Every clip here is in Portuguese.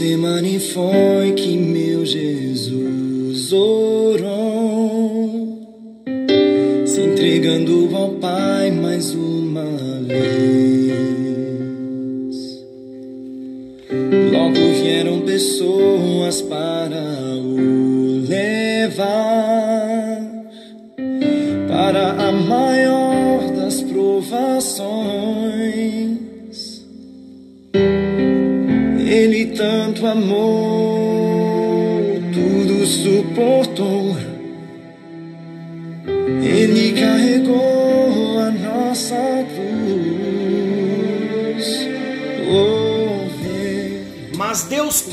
Getsemane foi que meu Jesus orou, se entregando ao Pai mais uma vez. Logo vieram pessoas para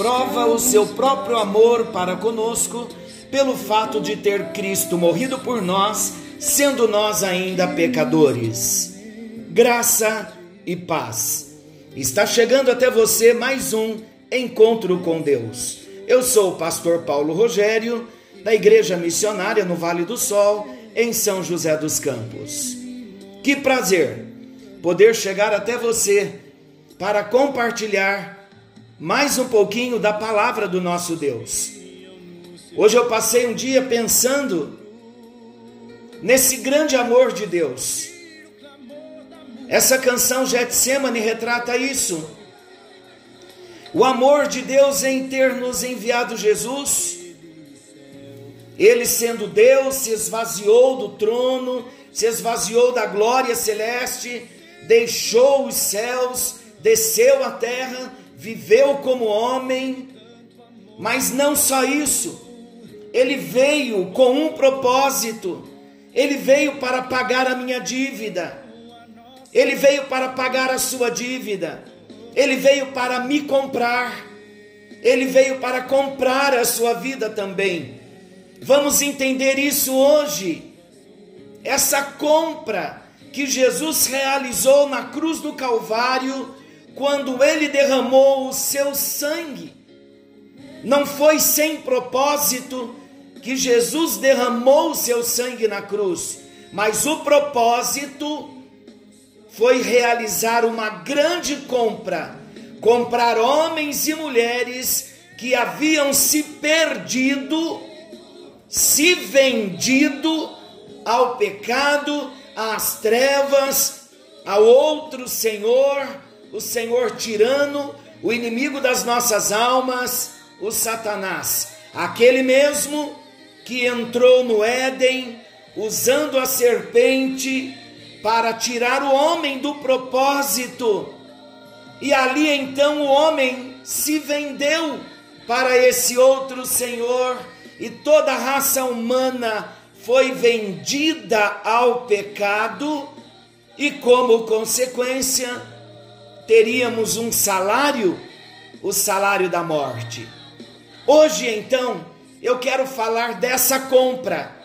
prova o seu próprio amor para conosco pelo fato de ter Cristo morrido por nós, sendo nós ainda pecadores. Graça e paz. Está chegando até você mais um encontro com Deus. Eu sou o pastor Paulo Rogério, da Igreja Missionária no Vale do Sol, em São José dos Campos. Que prazer poder chegar até você para compartilhar mais um pouquinho da palavra do nosso Deus. Hoje eu passei um dia pensando nesse grande amor de Deus essa canção Getsemane retrata isso. O amor de Deus em ter nos enviado Jesus. Ele, sendo Deus, se esvaziou do trono, se esvaziou da glória celeste, deixou os céus, desceu à terra, viveu como homem. Mas não só isso, ele veio com um propósito. Ele veio para pagar a minha dívida. Ele veio para pagar a sua dívida. Ele veio para me comprar. Ele veio para comprar a sua vida também. Vamos entender isso hoje. Essa compra que Jesus realizou na cruz do Calvário, quando ele derramou o seu sangue. Não foi sem propósito que Jesus derramou o seu sangue na cruz, mas o propósito foi realizar uma grande compra, comprar homens e mulheres que haviam se perdido, se vendido ao pecado, às trevas, ao outro Senhor, o Senhor tirano, o inimigo das nossas almas, o Satanás, aquele mesmo que entrou no Éden usando a serpente para tirar o homem do propósito. E ali então o homem se vendeu para esse outro Senhor, e toda a raça humana foi vendida ao pecado, e como consequência, teríamos um salário, o salário da morte. Hoje então, eu quero falar dessa compra.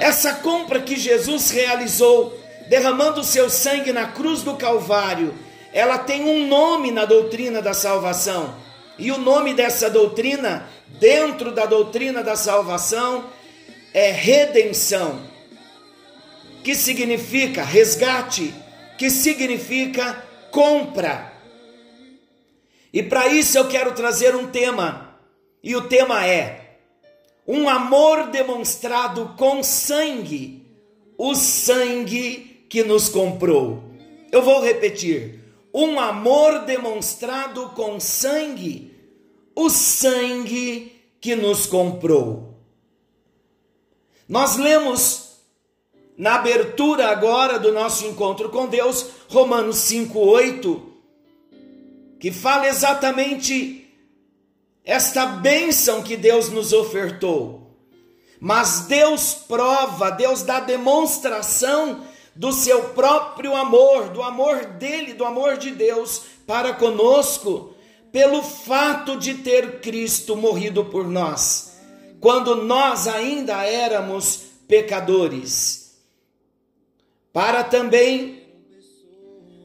Essa compra que Jesus realizou, derramando o seu sangue na cruz do Calvário, ela tem um nome na doutrina da salvação. E o nome dessa doutrina, dentro da doutrina da salvação, é redenção, que significa resgate, que significa compra. E para isso eu quero trazer um tema, e o tema é um amor demonstrado com sangue, o sangue que nos comprou. Eu vou repetir: um amor demonstrado com sangue, o sangue que nos comprou. Nós lemos na abertura agora do nosso encontro com Deus, Romanos 5:8, que fala exatamente esta bênção que Deus nos ofertou. Mas Deus prova, Deus dá demonstração do seu próprio amor, do amor dele, do amor de Deus para conosco, pelo fato de ter Cristo morrido por nós, quando nós ainda éramos pecadores. Para também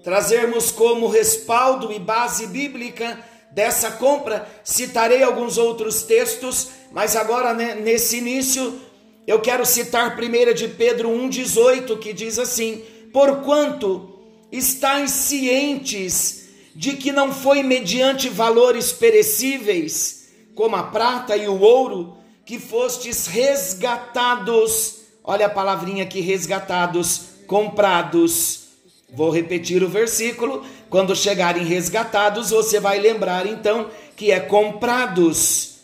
trazermos como respaldo e base bíblica dessa compra, citarei alguns outros textos, mas agora né, nesse início eu quero citar 1 de Pedro 1,18, que diz assim: Porquanto estáis cientes de que não foi mediante valores perecíveis, como a prata e o ouro, que fostes resgatados. Olha a palavrinha aqui: resgatados, comprados. Vou repetir o versículo. Quando chegarem resgatados, você vai lembrar então que é comprados.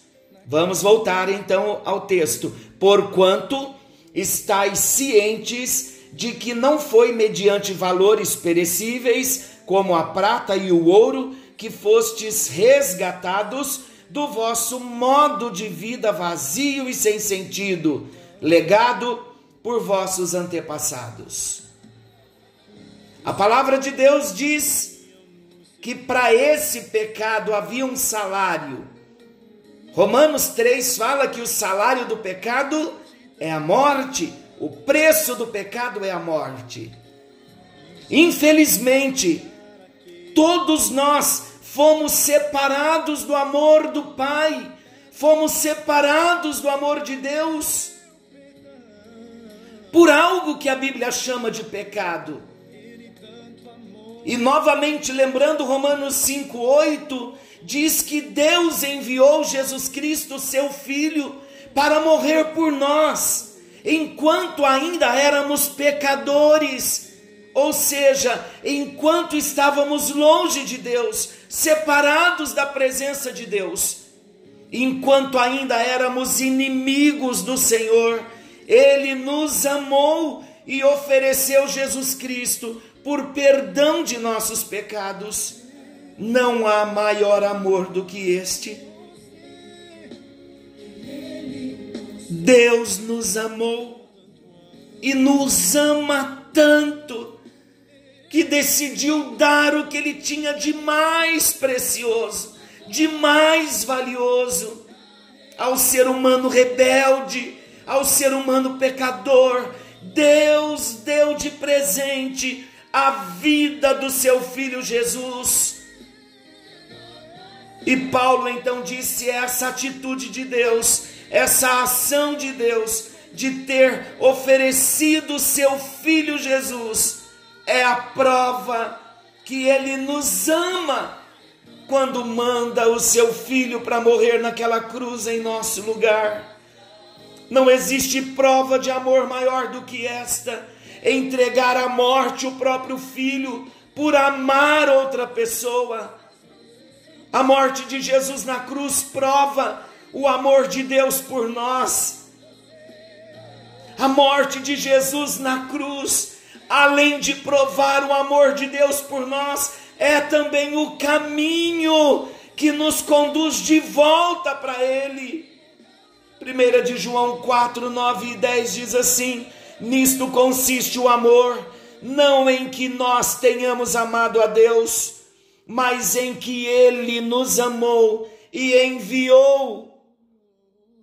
Vamos voltar então ao texto. Porquanto estáis cientes de que não foi mediante valores perecíveis, como a prata e o ouro, que fostes resgatados do vosso modo de vida vazio e sem sentido, legado por vossos antepassados. A palavra de Deus diz que para esse pecado havia um salário. Romanos 3 fala que o salário do pecado é a morte, o preço do pecado é a morte. Infelizmente, todos nós fomos separados do amor do Pai, fomos separados do amor de Deus por algo que a Bíblia chama de pecado. E novamente lembrando Romanos 5:8, diz que Deus enviou Jesus Cristo, seu filho, para morrer por nós, enquanto ainda éramos pecadores ou seja, enquanto estávamos longe de Deus, separados da presença de Deus, enquanto ainda éramos inimigos do Senhor, Ele nos amou e ofereceu Jesus Cristo por perdão de nossos pecados. Não há maior amor do que este. Deus nos amou e nos ama tanto que decidiu dar o que ele tinha de mais precioso, de mais valioso ao ser humano rebelde, ao ser humano pecador. Deus deu de presente a vida do seu filho Jesus. E Paulo então disse: essa atitude de Deus, essa ação de Deus, de ter oferecido seu filho Jesus, é a prova que Ele nos ama quando manda o seu filho para morrer naquela cruz em nosso lugar. Não existe prova de amor maior do que esta: entregar à morte o próprio filho por amar outra pessoa. A morte de Jesus na cruz prova o amor de Deus por nós. A morte de Jesus na cruz além de provar o amor de Deus por nós, é também o caminho que nos conduz de volta para Ele. 1 de João 4, 9 e 10 diz assim: Nisto consiste o amor, não em que nós tenhamos amado a Deus, mas em que Ele nos amou e enviou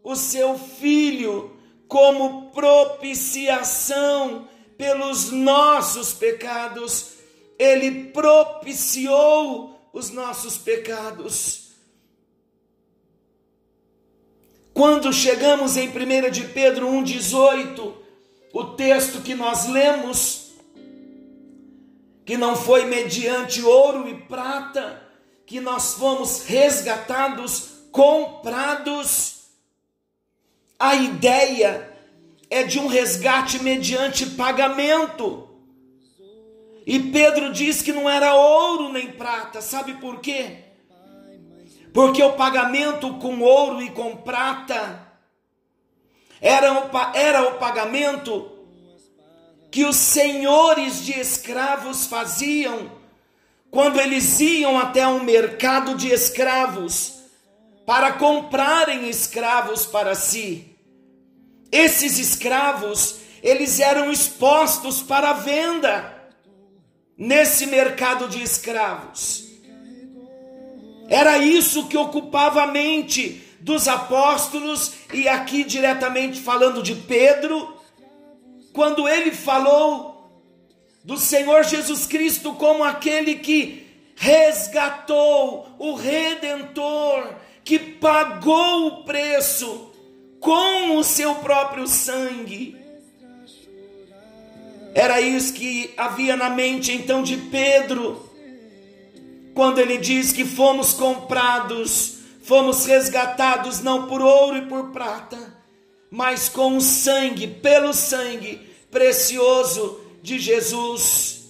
o seu Filho como propiciação pelos nossos pecados, ele propiciou os nossos pecados. Quando chegamos em 1 de Pedro 1,18, o texto que nós lemos, que não foi mediante ouro e prata, que nós fomos resgatados, comprados, a ideia é de um resgate mediante pagamento. E Pedro diz que não era ouro nem prata, sabe por quê? Porque o pagamento com ouro e com prata era o, era o pagamento que os senhores de escravos faziam quando eles iam até um mercado de escravos para comprarem escravos para si. Esses escravos, eles eram expostos para venda nesse mercado de escravos. Era isso que ocupava a mente dos apóstolos e aqui diretamente falando de Pedro, quando ele falou do Senhor Jesus Cristo como aquele que resgatou, o redentor, que pagou o preço com o seu próprio sangue. Era isso que havia na mente então de Pedro. Quando ele diz que fomos comprados, fomos resgatados não por ouro e por prata, mas com o sangue, pelo sangue precioso de Jesus.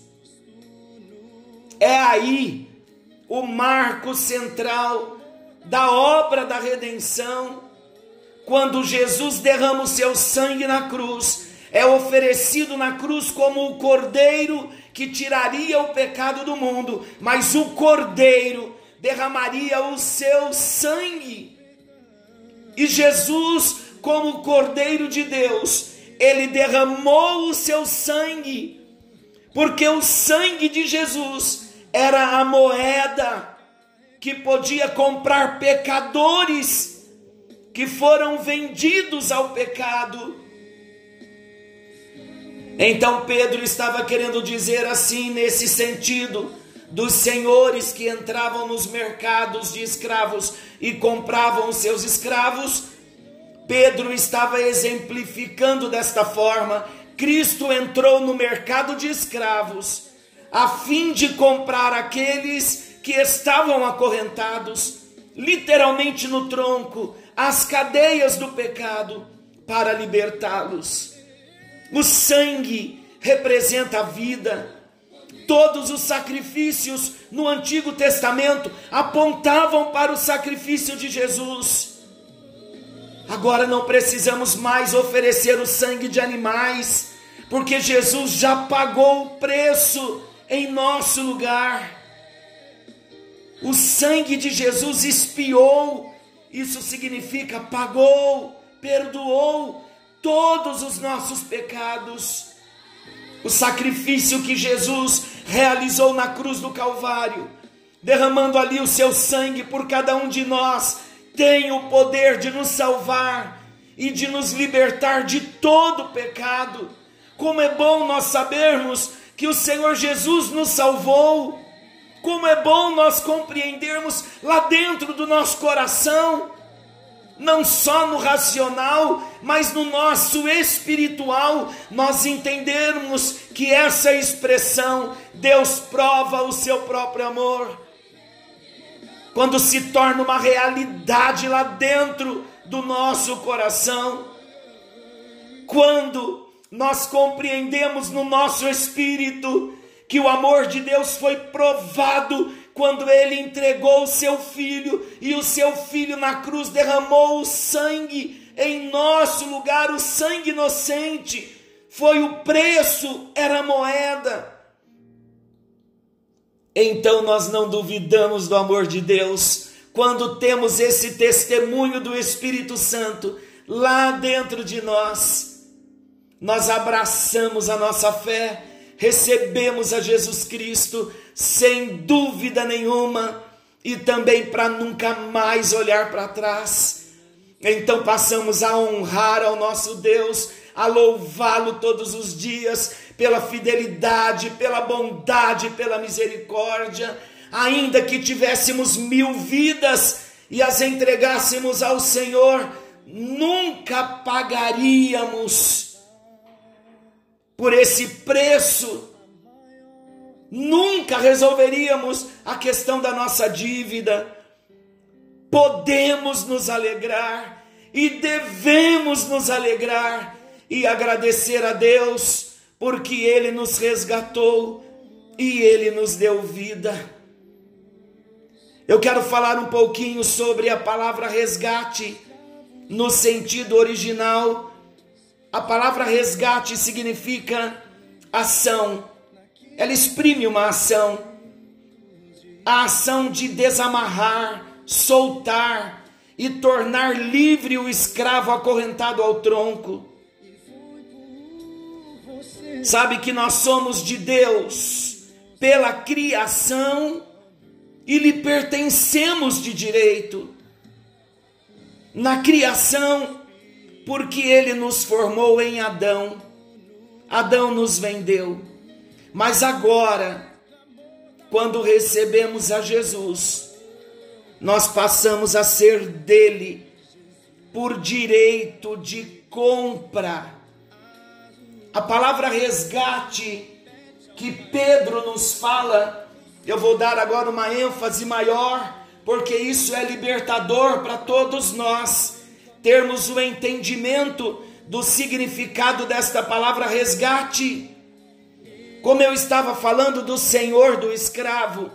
É aí o marco central da obra da redenção, quando Jesus derrama o seu sangue na cruz, é oferecido na cruz como o cordeiro que tiraria o pecado do mundo, mas o cordeiro derramaria o seu sangue. E Jesus, como cordeiro de Deus, ele derramou o seu sangue, porque o sangue de Jesus era a moeda que podia comprar pecadores que foram vendidos ao pecado. Então Pedro estava querendo dizer assim, nesse sentido, dos senhores que entravam nos mercados de escravos e compravam seus escravos. Pedro estava exemplificando desta forma: Cristo entrou no mercado de escravos a fim de comprar aqueles que estavam acorrentados, literalmente no tronco, as cadeias do pecado, para libertá-los. O sangue representa a vida. Todos os sacrifícios no Antigo Testamento apontavam para o sacrifício de Jesus. Agora não precisamos mais oferecer o sangue de animais, porque Jesus já pagou o preço em nosso lugar. O sangue de Jesus expiou, isso significa pagou, perdoou todos os nossos pecados. O sacrifício que Jesus realizou na cruz do Calvário, derramando ali o seu sangue por cada um de nós, tem o poder de nos salvar e de nos libertar de todo pecado. Como é bom nós sabermos que o Senhor Jesus nos salvou como é bom nós compreendermos lá dentro do nosso coração, não só no racional, mas no nosso espiritual, nós entendermos que essa expressão, Deus prova o seu próprio amor, quando se torna uma realidade lá dentro do nosso coração, quando nós compreendemos no nosso espírito que o amor de Deus foi provado quando ele entregou o seu filho e o seu filho na cruz derramou o sangue em nosso lugar, o sangue inocente. Foi o preço, era a moeda. Então nós não duvidamos do amor de Deus quando temos esse testemunho do Espírito Santo lá dentro de nós. Nós abraçamos a nossa fé recebemos a Jesus Cristo sem dúvida nenhuma e também para nunca mais olhar para trás. Então passamos a honrar ao nosso Deus, a louvá-lo todos os dias pela fidelidade, pela bondade, pela misericórdia, ainda que tivéssemos mil vidas e as entregássemos ao Senhor, nunca pagaríamos por esse preço, nunca resolveríamos a questão da nossa dívida. Podemos nos alegrar e devemos nos alegrar e agradecer a Deus, porque Ele nos resgatou e Ele nos deu vida. Eu quero falar um pouquinho sobre a palavra resgate no sentido original a palavra resgate significa ação. Ela exprime uma ação. A ação de desamarrar, soltar e tornar livre o escravo acorrentado ao tronco. Sabe que nós somos de Deus pela criação e lhe pertencemos de direito. Na criação, porque ele nos formou em Adão. Adão nos vendeu. Mas agora, quando recebemos a Jesus, nós passamos a ser dele por direito de compra. A palavra resgate que Pedro nos fala Eu vou dar agora uma ênfase maior, porque isso é libertador para todos nós termos o entendimento do significado desta palavra resgate. Como eu estava falando do senhor do escravo,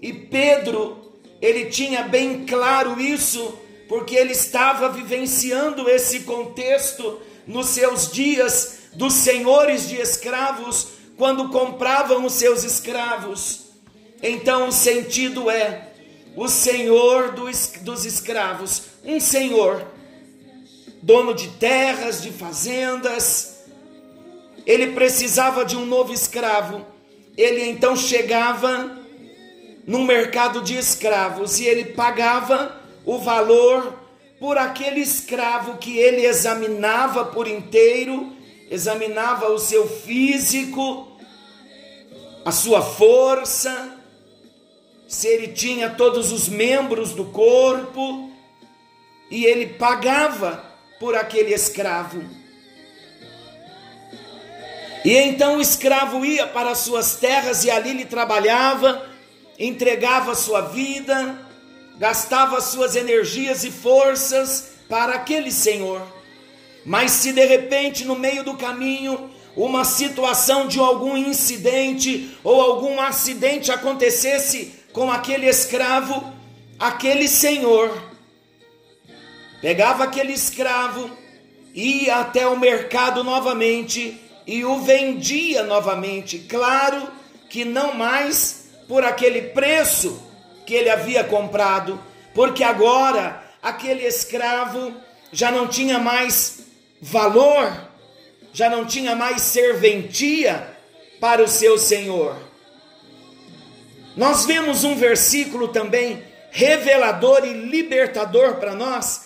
e Pedro, ele tinha bem claro isso, porque ele estava vivenciando esse contexto nos seus dias dos senhores de escravos, quando compravam os seus escravos. Então o sentido é o senhor dos escravos, um senhor, dono de terras, de fazendas, ele precisava de um novo escravo. Ele então chegava no mercado de escravos e ele pagava o valor por aquele escravo que ele examinava por inteiro, examinava o seu físico, a sua força, se ele tinha todos os membros do corpo, e ele pagava por aquele escravo. E então o escravo ia para as suas terras e ali ele trabalhava, entregava sua vida, gastava suas energias e forças para aquele senhor. Mas se de repente no meio do caminho uma situação de algum incidente ou algum acidente acontecesse com aquele escravo, aquele senhor pegava aquele escravo, ia até o mercado novamente e o vendia novamente. Claro que não mais por aquele preço que ele havia comprado, porque agora aquele escravo já não tinha mais valor, já não tinha mais serventia para o seu senhor. Nós vemos um versículo também revelador e libertador para nós,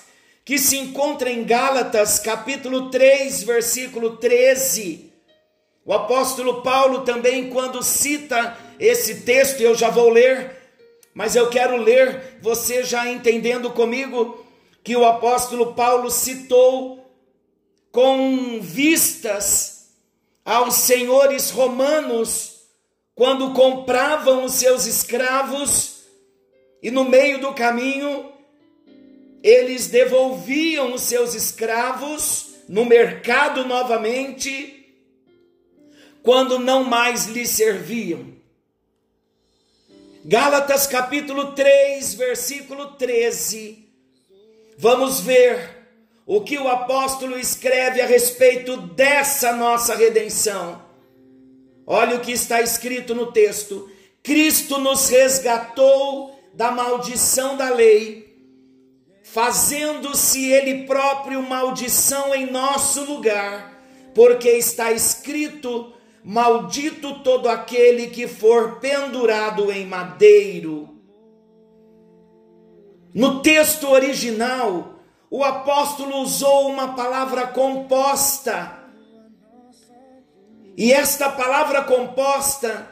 que se encontra em Gálatas, capítulo 3, versículo 13. O apóstolo Paulo também, quando cita esse texto, eu já vou ler, mas eu quero ler, você já entendendo comigo, que o apóstolo Paulo citou com vistas aos senhores romanos quando compravam os seus escravos e no meio do caminho eles devolviam os seus escravos no mercado novamente quando não mais lhes serviam. Gálatas capítulo 3, versículo 13. Vamos ver o que o apóstolo escreve a respeito dessa nossa redenção. Olha o que está escrito no texto: Cristo nos resgatou da maldição da lei, fazendo-se Ele próprio maldição em nosso lugar, porque está escrito: Maldito todo aquele que for pendurado em madeiro. No texto original, o apóstolo usou uma palavra composta e esta palavra composta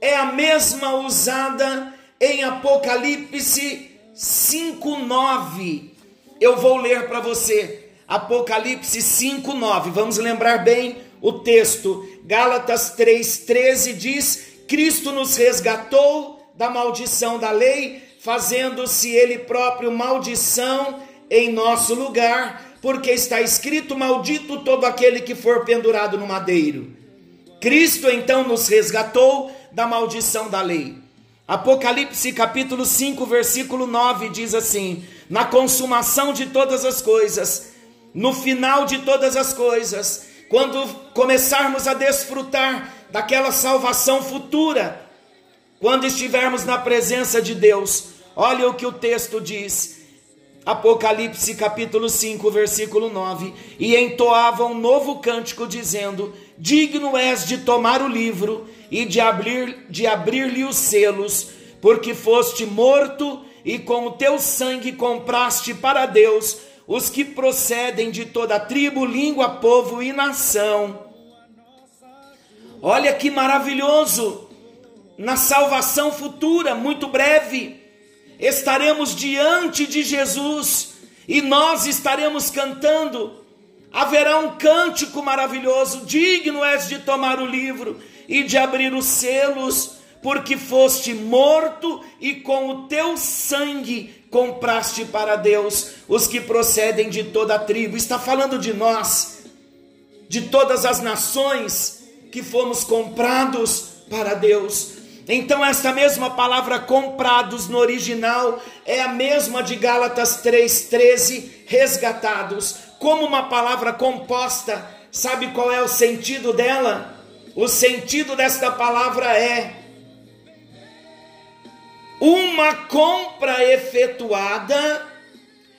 é a mesma usada em Apocalipse 5:9. Eu vou ler para você. Apocalipse 5:9. Vamos lembrar bem o texto. Gálatas 3:13 diz: Cristo nos resgatou da maldição da lei, fazendo-se ele próprio maldição em nosso lugar, porque está escrito: maldito todo aquele que for pendurado no madeiro. Cristo então nos resgatou da maldição da lei. Apocalipse capítulo 5, versículo 9 diz assim: Na consumação de todas as coisas, no final de todas as coisas, quando começarmos a desfrutar daquela salvação futura, quando estivermos na presença de Deus, olha o que o texto diz: Apocalipse capítulo 5, versículo 9: E entoavam um novo cântico, dizendo: Digno és de tomar o livro e de abrir de abrir-lhe os selos, porque foste morto e com o teu sangue compraste para Deus os que procedem de toda tribo, língua, povo e nação. Olha que maravilhoso! Na salvação futura, muito breve, estaremos diante de Jesus e nós estaremos cantando. Haverá um cântico maravilhoso: digno és de tomar o livro e de abrir os selos, porque foste morto e com o teu sangue compraste para Deus os que procedem de toda a tribo. Está falando de nós, de todas as nações que fomos comprados para Deus. Então, esta mesma palavra comprados no original é a mesma de Gálatas 3,13, resgatados, como uma palavra composta. Sabe qual é o sentido dela? O sentido desta palavra é uma compra efetuada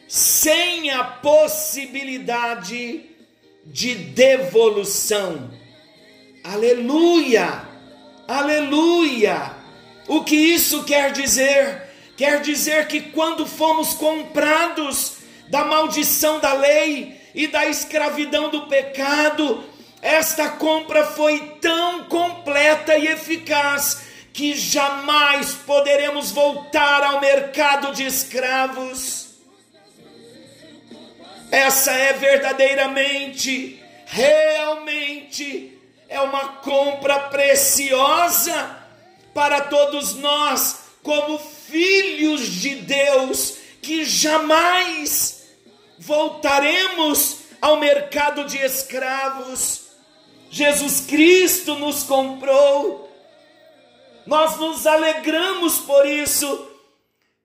sem a possibilidade de devolução. Aleluia! Aleluia! O que isso quer dizer? Quer dizer que quando fomos comprados da maldição da lei e da escravidão do pecado, esta compra foi tão completa e eficaz que jamais poderemos voltar ao mercado de escravos. Essa é verdadeiramente, realmente, é uma compra preciosa para todos nós, como filhos de Deus, que jamais voltaremos ao mercado de escravos. Jesus Cristo nos comprou nós nos alegramos por isso.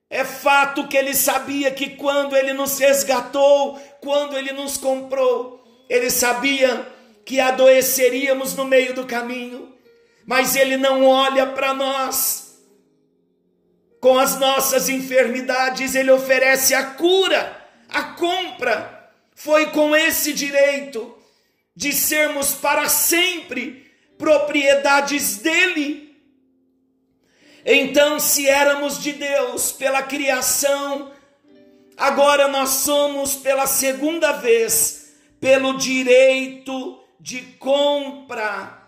É fato que ele sabia que quando ele nos resgatou, quando ele nos comprou, ele sabia que adoeceríamos no meio do caminho, mas ele não olha para nós. Com as nossas enfermidades, ele oferece a cura, a compra. Foi com esse direito de sermos para sempre propriedades dele então, se éramos de Deus pela criação, agora nós somos pela segunda vez, pelo direito de compra,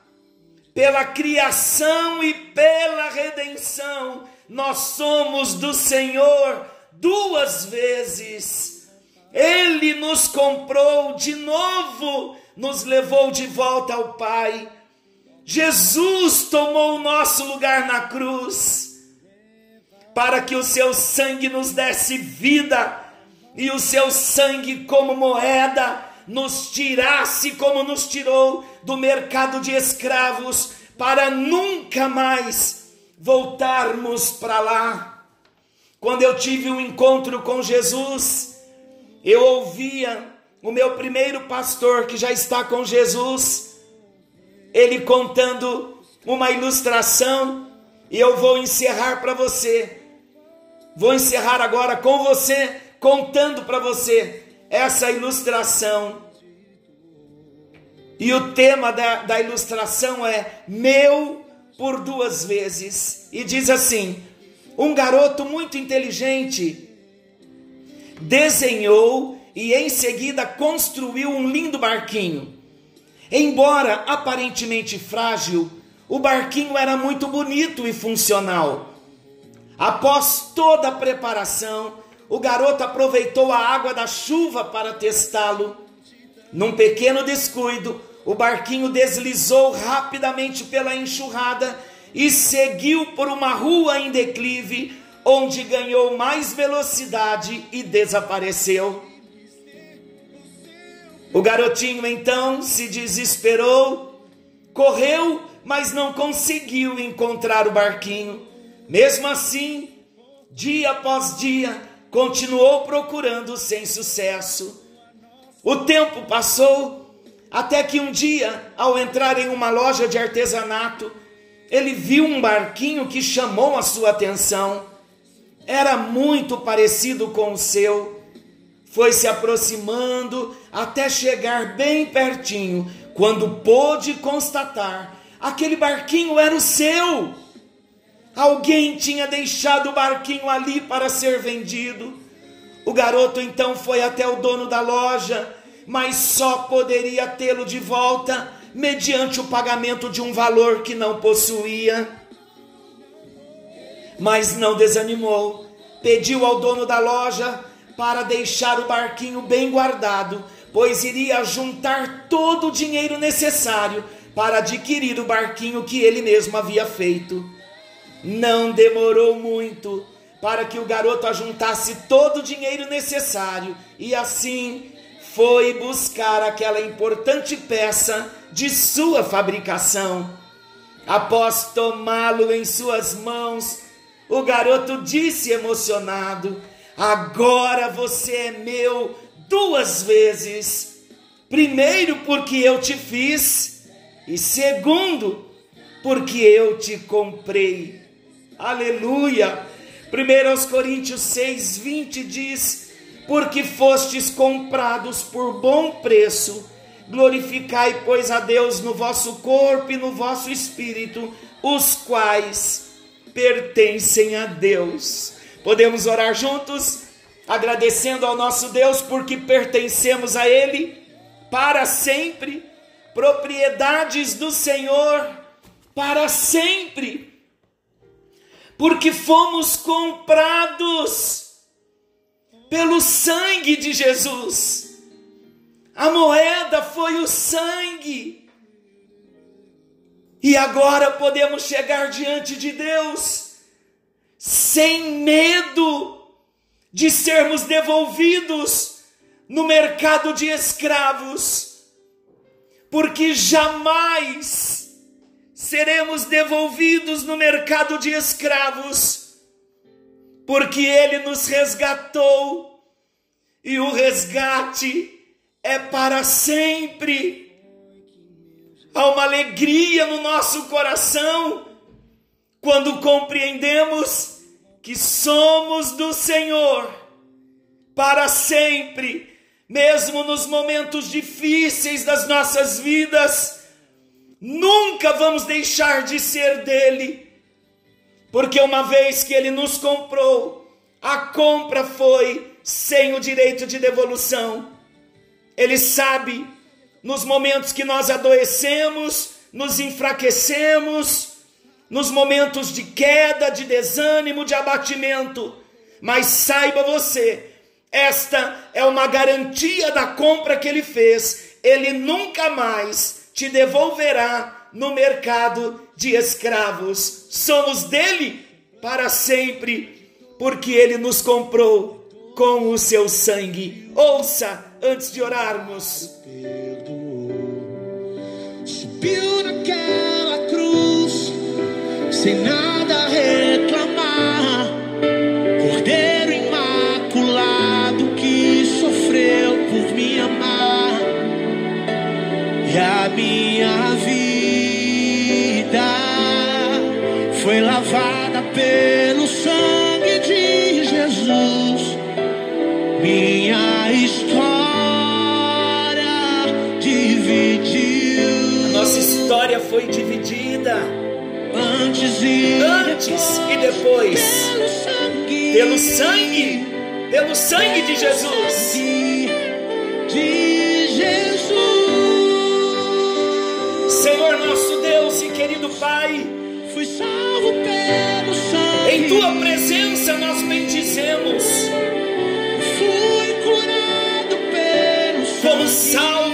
pela criação e pela redenção, nós somos do Senhor duas vezes. Ele nos comprou de novo, nos levou de volta ao Pai Jesus tomou o nosso lugar na cruz, para que o seu sangue nos desse vida, e o seu sangue, como moeda, nos tirasse, como nos tirou do mercado de escravos, para nunca mais voltarmos para lá. Quando eu tive um encontro com Jesus, eu ouvia o meu primeiro pastor, que já está com Jesus, ele contando uma ilustração, e eu vou encerrar para você. Vou encerrar agora com você, contando para você essa ilustração. E o tema da, da ilustração é Meu por duas vezes. E diz assim: Um garoto muito inteligente desenhou e em seguida construiu um lindo barquinho. Embora aparentemente frágil, o barquinho era muito bonito e funcional. Após toda a preparação, o garoto aproveitou a água da chuva para testá-lo. Num pequeno descuido, o barquinho deslizou rapidamente pela enxurrada e seguiu por uma rua em declive, onde ganhou mais velocidade e desapareceu. O garotinho então se desesperou, correu, mas não conseguiu encontrar o barquinho. Mesmo assim, dia após dia, continuou procurando sem sucesso. O tempo passou, até que um dia, ao entrar em uma loja de artesanato, ele viu um barquinho que chamou a sua atenção. Era muito parecido com o seu foi se aproximando até chegar bem pertinho, quando pôde constatar aquele barquinho era o seu. Alguém tinha deixado o barquinho ali para ser vendido. O garoto então foi até o dono da loja, mas só poderia tê-lo de volta mediante o pagamento de um valor que não possuía. Mas não desanimou, pediu ao dono da loja para deixar o barquinho bem guardado, pois iria juntar todo o dinheiro necessário para adquirir o barquinho que ele mesmo havia feito. Não demorou muito para que o garoto ajuntasse todo o dinheiro necessário e assim foi buscar aquela importante peça de sua fabricação. Após tomá-lo em suas mãos, o garoto disse emocionado: Agora você é meu duas vezes. Primeiro, porque eu te fiz, e segundo, porque eu te comprei. Aleluia! 1 Coríntios 6, 20 diz: Porque fostes comprados por bom preço, glorificai, pois, a Deus no vosso corpo e no vosso espírito, os quais pertencem a Deus. Podemos orar juntos, agradecendo ao nosso Deus, porque pertencemos a Ele para sempre, propriedades do Senhor para sempre porque fomos comprados pelo sangue de Jesus. A moeda foi o sangue. E agora podemos chegar diante de Deus sem medo de sermos devolvidos no mercado de escravos, porque jamais seremos devolvidos no mercado de escravos, porque Ele nos resgatou e o resgate é para sempre. Há uma alegria no nosso coração quando compreendemos que somos do Senhor para sempre, mesmo nos momentos difíceis das nossas vidas Nunca vamos deixar de ser dele, porque uma vez que ele nos comprou, a compra foi sem o direito de devolução. Ele sabe nos momentos que nós adoecemos, nos enfraquecemos, nos momentos de queda, de desânimo, de abatimento. Mas saiba você, esta é uma garantia da compra que ele fez. Ele nunca mais te devolverá no mercado de escravos. Somos dele para sempre, porque ele nos comprou com o seu sangue. Ouça antes de orarmos. Subiu naquela cruz, sem nada foi dividida antes e antes depois, e depois pelo sangue, pelo sangue, pelo sangue de Jesus. De Jesus. Senhor nosso Deus e querido Pai, Fui salvo pelo sangue. em tua presença nós bendizemos. Fui curado pelo Fomos sangue. salvos,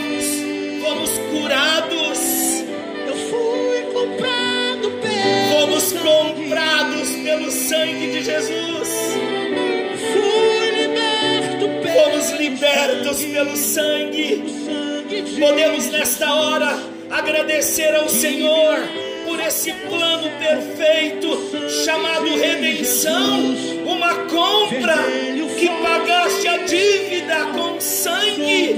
pelo sangue. sangue de Podemos nesta hora agradecer ao Senhor por esse plano perfeito chamado redenção, uma compra que pagaste a dívida com sangue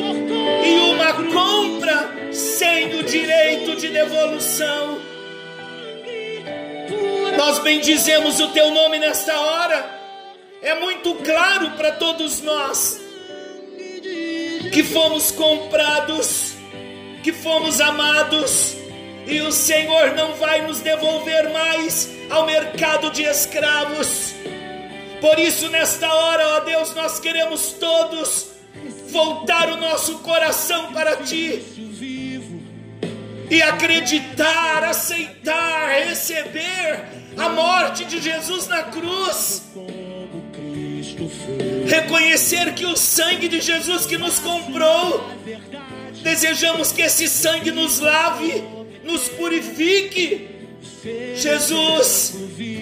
e uma compra sem o direito de devolução. Nós bendizemos o teu nome nesta hora. É muito claro para todos nós que fomos comprados, que fomos amados, e o Senhor não vai nos devolver mais ao mercado de escravos. Por isso, nesta hora, ó Deus, nós queremos todos voltar o nosso coração para Ti e acreditar, aceitar, receber a morte de Jesus na cruz. como Cristo. Reconhecer que o sangue de Jesus que nos comprou, desejamos que esse sangue nos lave, nos purifique. Jesus,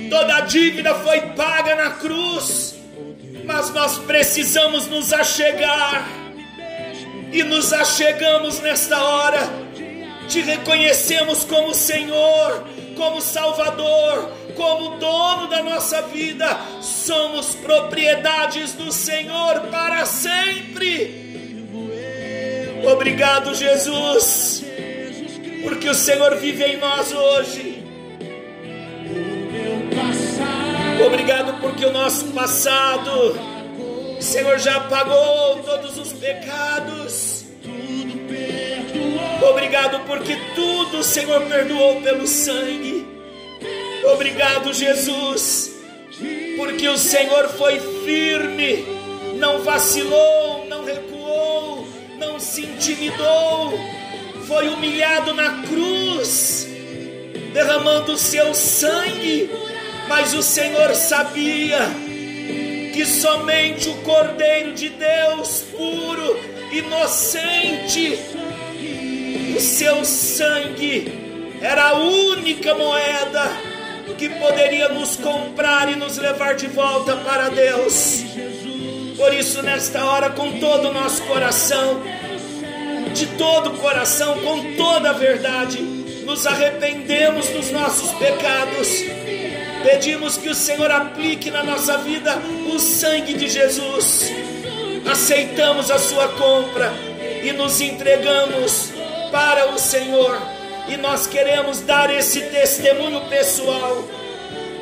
toda a dívida foi paga na cruz, mas nós precisamos nos achegar, e nos achegamos nesta hora, te reconhecemos como Senhor, como Salvador, como dono da nossa vida, somos propriedades do Senhor para sempre. Obrigado, Jesus, porque o Senhor vive em nós hoje. Obrigado porque o nosso passado, o Senhor já pagou todos os pecados. Obrigado porque tudo o Senhor perdoou pelo sangue. Obrigado, Jesus, porque o Senhor foi firme, não vacilou, não recuou, não se intimidou, foi humilhado na cruz, derramando o seu sangue, mas o Senhor sabia que somente o Cordeiro de Deus, puro, inocente, o seu sangue era a única moeda que poderia nos comprar e nos levar de volta para Deus. Por isso, nesta hora, com todo o nosso coração, de todo o coração, com toda a verdade, nos arrependemos dos nossos pecados. Pedimos que o Senhor aplique na nossa vida o sangue de Jesus. Aceitamos a sua compra e nos entregamos para o Senhor e nós queremos dar esse testemunho pessoal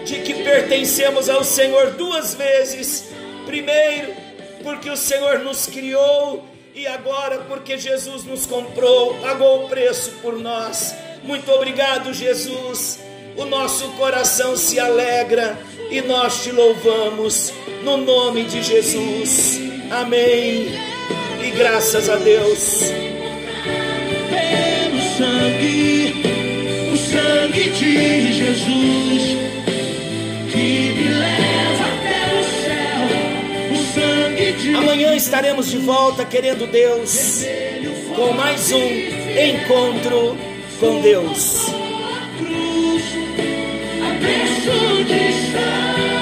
de que pertencemos ao Senhor duas vezes. Primeiro, porque o Senhor nos criou e agora porque Jesus nos comprou, pagou o preço por nós. Muito obrigado, Jesus. O nosso coração se alegra e nós te louvamos no nome de Jesus. Amém. E graças a Deus sangue, o sangue de Jesus, que me leva até o céu, o sangue de Amanhã estaremos de volta, querendo Deus, com mais um encontro com Deus. cruz, a de sangue.